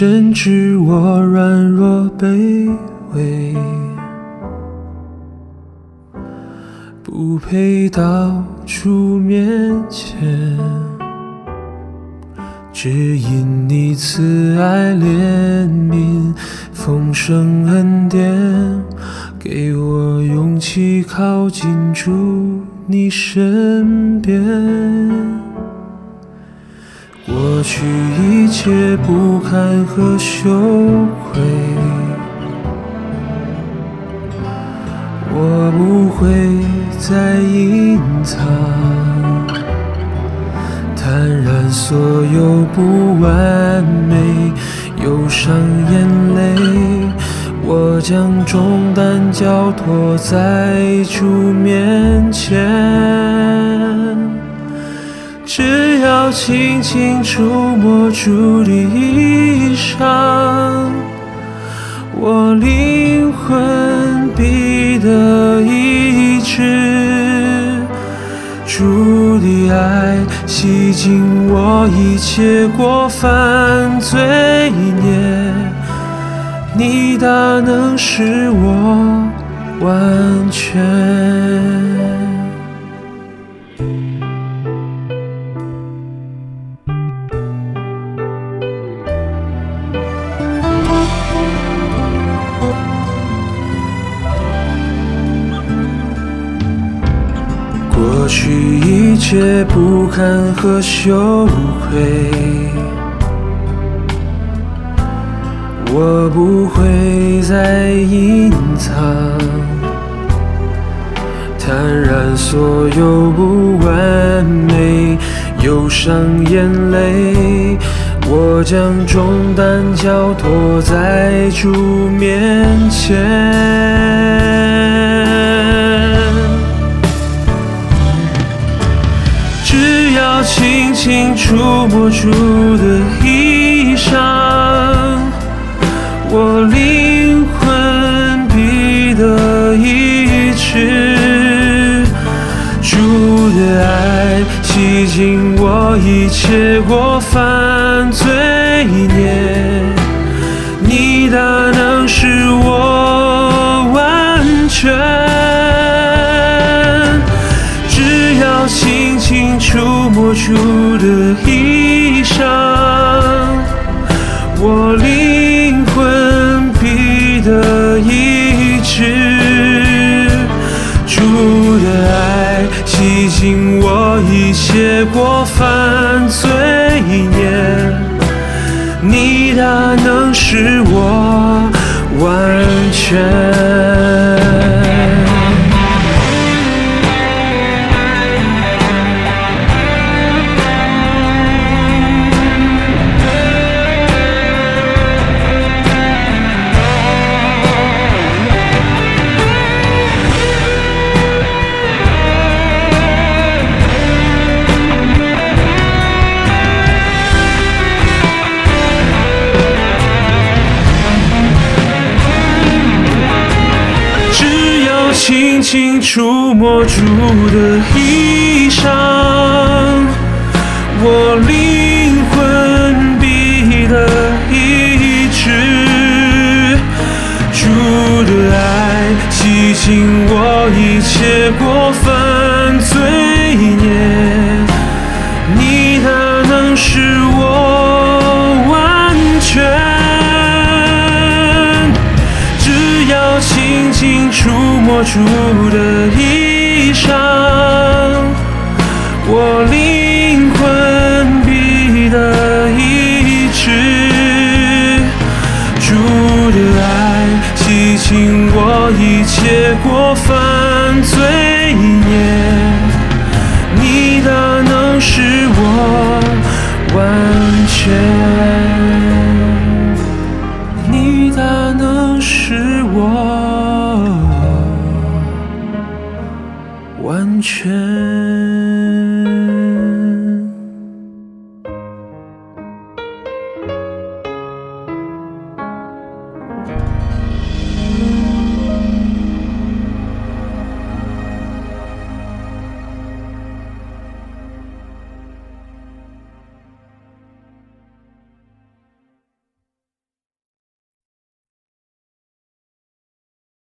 深知我软弱卑微，不配到主面前，只因你慈爱怜悯，丰盛恩典，给我勇气靠近主你身边。过去一切不堪和羞愧，我不会再隐藏，坦然所有不完美，忧伤眼泪，我将重担交托在主面前。只要轻轻触摸主的衣裳，我灵魂必得医治。主的爱洗净我一切过犯罪孽，你大能使我完全。过去一切不堪和羞愧，我不会再隐藏，坦然所有不完美，忧伤眼泪，我将重担交托在主面前。轻触摸主的衣裳，我灵魂必得医治。主的爱洗净我一切过犯罪孽，你大能使我完全。触摸主的衣裳，我灵魂必得医治。主的爱洗净我一切过犯罪孽，你大能使我完全。轻轻触摸主的衣裳，我灵魂必得医治。主的爱洗净我一切过犯轻触摸主的衣裳，我灵魂必得医治。主的爱洗净我一切过犯罪孽，你大能使我完全。你大能使我全。